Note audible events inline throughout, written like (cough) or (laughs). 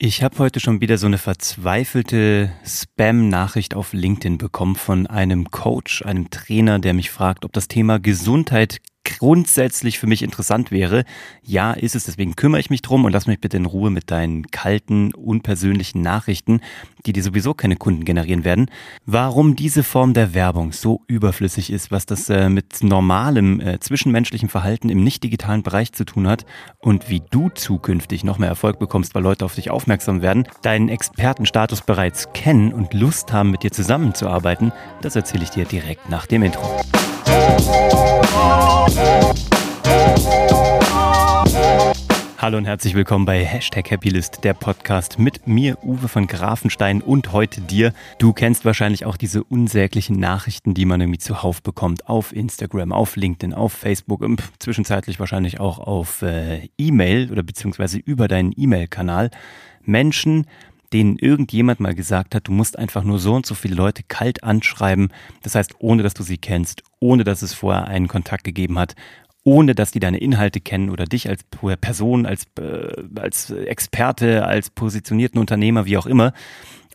Ich habe heute schon wieder so eine verzweifelte Spam-Nachricht auf LinkedIn bekommen von einem Coach, einem Trainer, der mich fragt, ob das Thema Gesundheit grundsätzlich für mich interessant wäre. Ja, ist es, deswegen kümmere ich mich drum und lass mich bitte in Ruhe mit deinen kalten, unpersönlichen Nachrichten, die dir sowieso keine Kunden generieren werden. Warum diese Form der Werbung so überflüssig ist, was das äh, mit normalem äh, zwischenmenschlichem Verhalten im nicht digitalen Bereich zu tun hat und wie du zukünftig noch mehr Erfolg bekommst, weil Leute auf dich aufmerksam werden, deinen Expertenstatus bereits kennen und Lust haben, mit dir zusammenzuarbeiten, das erzähle ich dir direkt nach dem Intro. Hallo und herzlich willkommen bei Hashtag Happylist, der Podcast mit mir, Uwe von Grafenstein und heute dir. Du kennst wahrscheinlich auch diese unsäglichen Nachrichten, die man irgendwie zuhauf bekommt auf Instagram, auf LinkedIn, auf Facebook und zwischenzeitlich wahrscheinlich auch auf äh, E-Mail oder beziehungsweise über deinen E-Mail-Kanal. Menschen, denen irgendjemand mal gesagt hat, du musst einfach nur so und so viele Leute kalt anschreiben, das heißt ohne dass du sie kennst, ohne dass es vorher einen Kontakt gegeben hat, ohne dass die deine Inhalte kennen oder dich als Person, als, äh, als Experte, als positionierten Unternehmer, wie auch immer.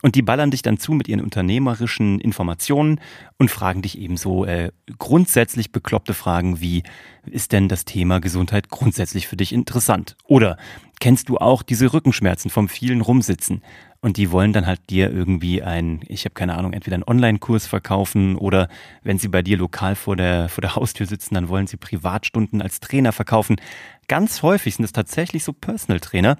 Und die ballern dich dann zu mit ihren unternehmerischen Informationen und fragen dich ebenso äh, grundsätzlich bekloppte Fragen wie, ist denn das Thema Gesundheit grundsätzlich für dich interessant? Oder kennst du auch diese Rückenschmerzen vom vielen Rumsitzen? Und die wollen dann halt dir irgendwie ein, ich habe keine Ahnung, entweder einen Online-Kurs verkaufen oder wenn sie bei dir lokal vor der, vor der Haustür sitzen, dann wollen sie Privatstunden als Trainer verkaufen. Ganz häufig sind es tatsächlich so Personal Trainer.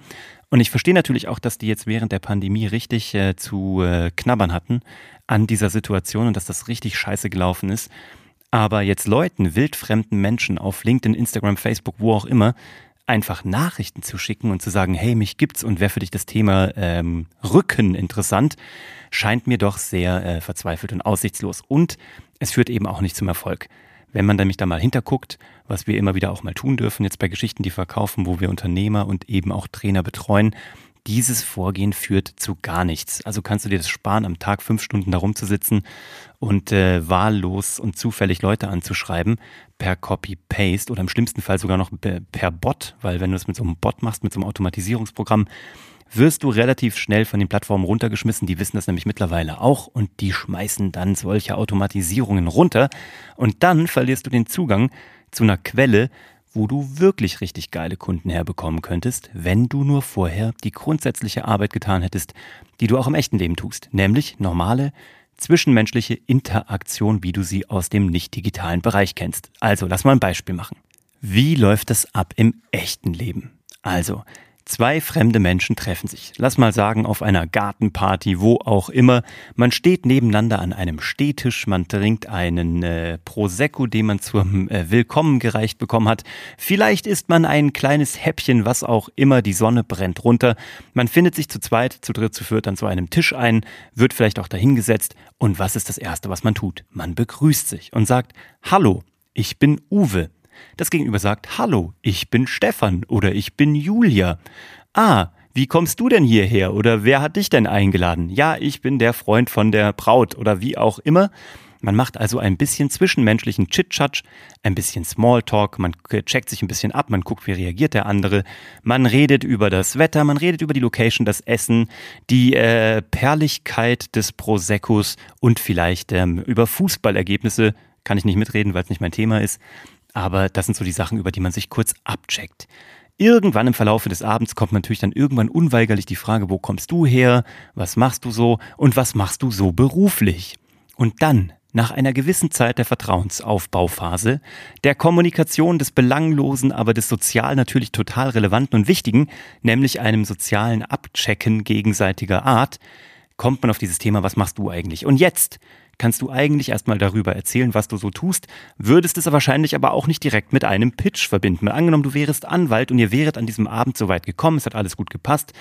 Und ich verstehe natürlich auch, dass die jetzt während der Pandemie richtig äh, zu äh, knabbern hatten an dieser Situation und dass das richtig scheiße gelaufen ist. Aber jetzt Leuten, wildfremden Menschen auf LinkedIn, Instagram, Facebook, wo auch immer, einfach Nachrichten zu schicken und zu sagen, hey, mich gibt's und wäre für dich das Thema ähm, Rücken interessant, scheint mir doch sehr äh, verzweifelt und aussichtslos. Und es führt eben auch nicht zum Erfolg. Wenn man nämlich da mal hinterguckt, was wir immer wieder auch mal tun dürfen, jetzt bei Geschichten, die verkaufen, wo wir Unternehmer und eben auch Trainer betreuen, dieses Vorgehen führt zu gar nichts. Also kannst du dir das sparen, am Tag fünf Stunden da rumzusitzen und äh, wahllos und zufällig Leute anzuschreiben per Copy-Paste oder im schlimmsten Fall sogar noch per Bot, weil wenn du es mit so einem Bot machst, mit so einem Automatisierungsprogramm, wirst du relativ schnell von den Plattformen runtergeschmissen. Die wissen das nämlich mittlerweile auch und die schmeißen dann solche Automatisierungen runter und dann verlierst du den Zugang zu einer Quelle, wo du wirklich richtig geile Kunden herbekommen könntest, wenn du nur vorher die grundsätzliche Arbeit getan hättest, die du auch im echten Leben tust, nämlich normale zwischenmenschliche Interaktion, wie du sie aus dem nicht digitalen Bereich kennst. Also, lass mal ein Beispiel machen. Wie läuft das ab im echten Leben? Also, Zwei fremde Menschen treffen sich. Lass mal sagen, auf einer Gartenparty, wo auch immer. Man steht nebeneinander an einem Stehtisch, man trinkt einen äh, Prosecco, den man zum äh, Willkommen gereicht bekommen hat. Vielleicht isst man ein kleines Häppchen, was auch immer, die Sonne brennt runter. Man findet sich zu zweit, zu dritt, zu viert an so einem Tisch ein, wird vielleicht auch dahingesetzt. Und was ist das Erste, was man tut? Man begrüßt sich und sagt, Hallo, ich bin Uwe. Das Gegenüber sagt, hallo, ich bin Stefan oder ich bin Julia. Ah, wie kommst du denn hierher oder wer hat dich denn eingeladen? Ja, ich bin der Freund von der Braut oder wie auch immer. Man macht also ein bisschen zwischenmenschlichen Chit-Chat, ein bisschen Smalltalk, man checkt sich ein bisschen ab, man guckt, wie reagiert der andere, man redet über das Wetter, man redet über die Location, das Essen, die äh, Perligkeit des Proseccos und vielleicht ähm, über Fußballergebnisse, kann ich nicht mitreden, weil es nicht mein Thema ist. Aber das sind so die Sachen, über die man sich kurz abcheckt. Irgendwann im Verlaufe des Abends kommt natürlich dann irgendwann unweigerlich die Frage, wo kommst du her, was machst du so und was machst du so beruflich? Und dann, nach einer gewissen Zeit der Vertrauensaufbauphase, der Kommunikation des Belanglosen, aber des sozial natürlich total relevanten und wichtigen, nämlich einem sozialen Abchecken gegenseitiger Art, kommt man auf dieses Thema, was machst du eigentlich? Und jetzt kannst du eigentlich erstmal darüber erzählen, was du so tust, würdest es wahrscheinlich aber auch nicht direkt mit einem Pitch verbinden. Mal angenommen, du wärest Anwalt und ihr wäret an diesem Abend soweit gekommen, es hat alles gut gepasst.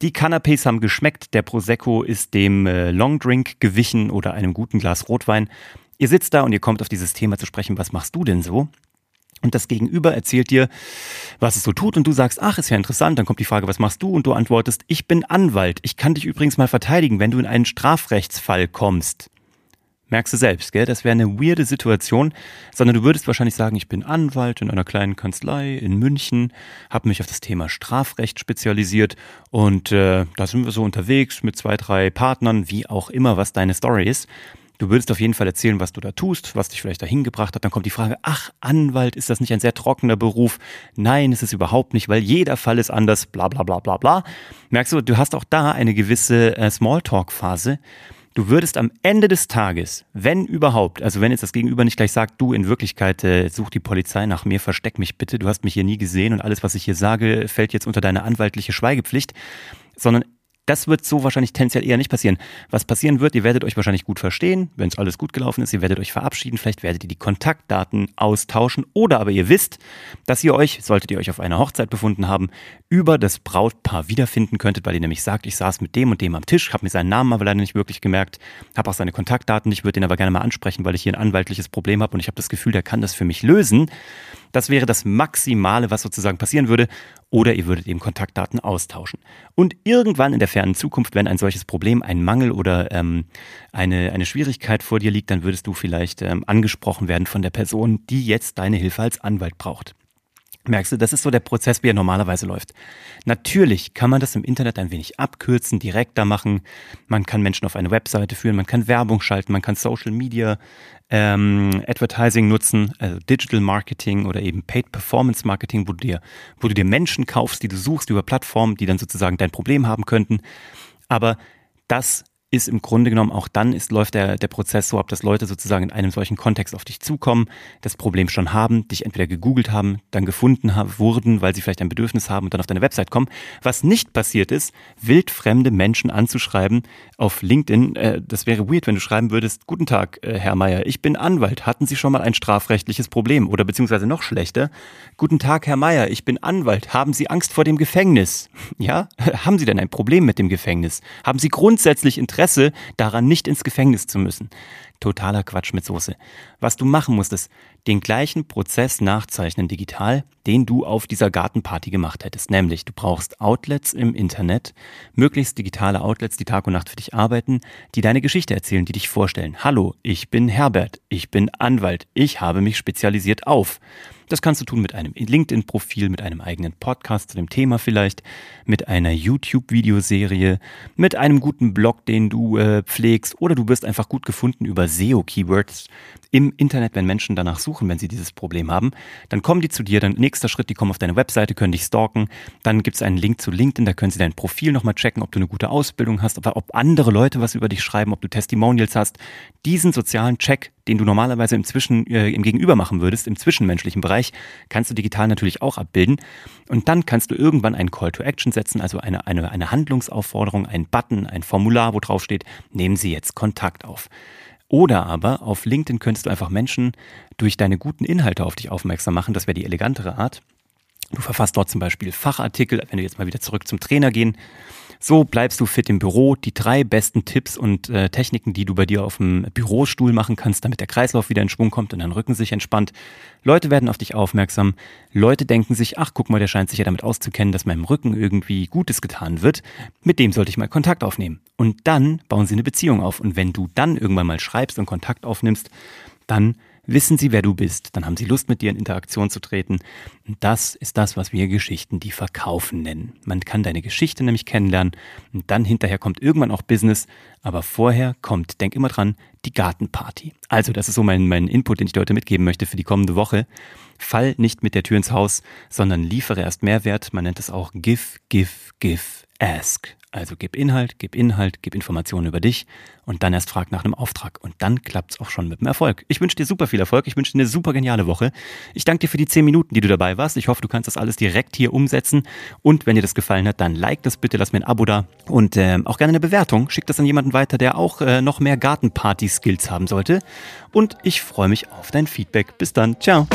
Die Canapés haben geschmeckt, der Prosecco ist dem äh, Longdrink gewichen oder einem guten Glas Rotwein. Ihr sitzt da und ihr kommt auf dieses Thema zu sprechen, was machst du denn so? Und das Gegenüber erzählt dir, was es so tut und du sagst, ach, ist ja interessant, dann kommt die Frage, was machst du? Und du antwortest, ich bin Anwalt. Ich kann dich übrigens mal verteidigen, wenn du in einen Strafrechtsfall kommst. Merkst du selbst, gell? Das wäre eine weirde Situation, sondern du würdest wahrscheinlich sagen, ich bin Anwalt in einer kleinen Kanzlei in München, habe mich auf das Thema Strafrecht spezialisiert und äh, da sind wir so unterwegs mit zwei, drei Partnern, wie auch immer, was deine Story ist. Du würdest auf jeden Fall erzählen, was du da tust, was dich vielleicht dahin gebracht hat. Dann kommt die Frage, ach, Anwalt, ist das nicht ein sehr trockener Beruf? Nein, ist es überhaupt nicht, weil jeder Fall ist anders, bla bla bla bla bla. Merkst du, du hast auch da eine gewisse äh, Smalltalk-Phase Du würdest am Ende des Tages, wenn überhaupt, also wenn jetzt das Gegenüber nicht gleich sagt, du in Wirklichkeit äh, such die Polizei nach mir, versteck mich bitte, du hast mich hier nie gesehen und alles, was ich hier sage, fällt jetzt unter deine anwaltliche Schweigepflicht, sondern das wird so wahrscheinlich tendenziell eher nicht passieren. Was passieren wird, ihr werdet euch wahrscheinlich gut verstehen, wenn es alles gut gelaufen ist, ihr werdet euch verabschieden, vielleicht werdet ihr die Kontaktdaten austauschen oder aber ihr wisst, dass ihr euch, solltet ihr euch auf einer Hochzeit befunden haben, über das Brautpaar wiederfinden könntet, weil ihr nämlich sagt, ich saß mit dem und dem am Tisch, habe mir seinen Namen aber leider nicht wirklich gemerkt, habe auch seine Kontaktdaten, ich würde ihn aber gerne mal ansprechen, weil ich hier ein anwaltliches Problem habe und ich habe das Gefühl, der kann das für mich lösen. Das wäre das Maximale, was sozusagen passieren würde. Oder ihr würdet eben Kontaktdaten austauschen. Und irgendwann in der fernen Zukunft, wenn ein solches Problem, ein Mangel oder ähm, eine, eine Schwierigkeit vor dir liegt, dann würdest du vielleicht ähm, angesprochen werden von der Person, die jetzt deine Hilfe als Anwalt braucht. Merkst du, das ist so der Prozess, wie er normalerweise läuft. Natürlich kann man das im Internet ein wenig abkürzen, direkter machen. Man kann Menschen auf eine Webseite führen, man kann Werbung schalten, man kann Social Media ähm, Advertising nutzen, also Digital Marketing oder eben Paid Performance Marketing, wo du dir, wo du dir Menschen kaufst, die du suchst über Plattformen, die dann sozusagen dein Problem haben könnten. Aber das ist im Grunde genommen auch dann ist, läuft der, der Prozess so ab, dass Leute sozusagen in einem solchen Kontext auf dich zukommen, das Problem schon haben, dich entweder gegoogelt haben, dann gefunden haben, wurden, weil sie vielleicht ein Bedürfnis haben und dann auf deine Website kommen. Was nicht passiert ist, wildfremde Menschen anzuschreiben auf LinkedIn. Äh, das wäre weird, wenn du schreiben würdest, guten Tag, äh, Herr Meier, ich bin Anwalt. Hatten Sie schon mal ein strafrechtliches Problem? Oder beziehungsweise noch schlechter, guten Tag, Herr Meier, ich bin Anwalt. Haben Sie Angst vor dem Gefängnis? Ja? (laughs) Haben Sie denn ein Problem mit dem Gefängnis? Haben Sie grundsätzlich Interesse Interesse daran, nicht ins Gefängnis zu müssen. Totaler Quatsch mit Soße. Was du machen musst, ist den gleichen Prozess nachzeichnen digital, den du auf dieser Gartenparty gemacht hättest. Nämlich, du brauchst Outlets im Internet, möglichst digitale Outlets, die Tag und Nacht für dich arbeiten, die deine Geschichte erzählen, die dich vorstellen. Hallo, ich bin Herbert, ich bin Anwalt, ich habe mich spezialisiert auf. Das kannst du tun mit einem LinkedIn-Profil, mit einem eigenen Podcast zu dem Thema vielleicht, mit einer YouTube-Videoserie, mit einem guten Blog, den du äh, pflegst oder du wirst einfach gut gefunden über SEO-Keywords im Internet, wenn Menschen danach suchen, wenn sie dieses Problem haben. Dann kommen die zu dir, dann nächster Schritt, die kommen auf deine Webseite, können dich stalken. Dann gibt es einen Link zu LinkedIn, da können sie dein Profil nochmal checken, ob du eine gute Ausbildung hast, ob, ob andere Leute was über dich schreiben, ob du Testimonials hast. Diesen sozialen Check, den du normalerweise im Zwischen, äh, im Gegenüber machen würdest, im zwischenmenschlichen Bereich, kannst du digital natürlich auch abbilden. Und dann kannst du irgendwann einen Call to Action setzen, also eine, eine, eine Handlungsaufforderung, ein Button, ein Formular, wo drauf steht, nehmen Sie jetzt Kontakt auf. Oder aber auf LinkedIn könntest du einfach Menschen durch deine guten Inhalte auf dich aufmerksam machen. Das wäre die elegantere Art. Du verfasst dort zum Beispiel Fachartikel, wenn du jetzt mal wieder zurück zum Trainer gehen so bleibst du fit im Büro. Die drei besten Tipps und äh, Techniken, die du bei dir auf dem Bürostuhl machen kannst, damit der Kreislauf wieder in Schwung kommt und dein Rücken sich entspannt. Leute werden auf dich aufmerksam. Leute denken sich, ach guck mal, der scheint sich ja damit auszukennen, dass meinem Rücken irgendwie Gutes getan wird. Mit dem sollte ich mal Kontakt aufnehmen. Und dann bauen sie eine Beziehung auf. Und wenn du dann irgendwann mal schreibst und Kontakt aufnimmst, dann wissen sie, wer du bist, dann haben sie Lust, mit dir in Interaktion zu treten. Und das ist das, was wir Geschichten, die verkaufen nennen. Man kann deine Geschichte nämlich kennenlernen und dann hinterher kommt irgendwann auch Business, aber vorher kommt, denk immer dran, die Gartenparty. Also, das ist so mein, mein Input, den ich dir heute mitgeben möchte für die kommende Woche. Fall nicht mit der Tür ins Haus, sondern liefere erst Mehrwert. Man nennt es auch Give, Give, Give, Ask. Also gib Inhalt, gib Inhalt, gib Informationen über dich und dann erst frag nach einem Auftrag. Und dann klappt's auch schon mit dem Erfolg. Ich wünsche dir super viel Erfolg. Ich wünsche dir eine super geniale Woche. Ich danke dir für die zehn Minuten, die du dabei warst. Ich hoffe, du kannst das alles direkt hier umsetzen. Und wenn dir das gefallen hat, dann like das bitte, lass mir ein Abo da und äh, auch gerne eine Bewertung. Schick das an jemanden weiter, der auch äh, noch mehr Gartenparty-Skills haben sollte. Und ich freue mich auf dein Feedback. Bis dann. Ciao.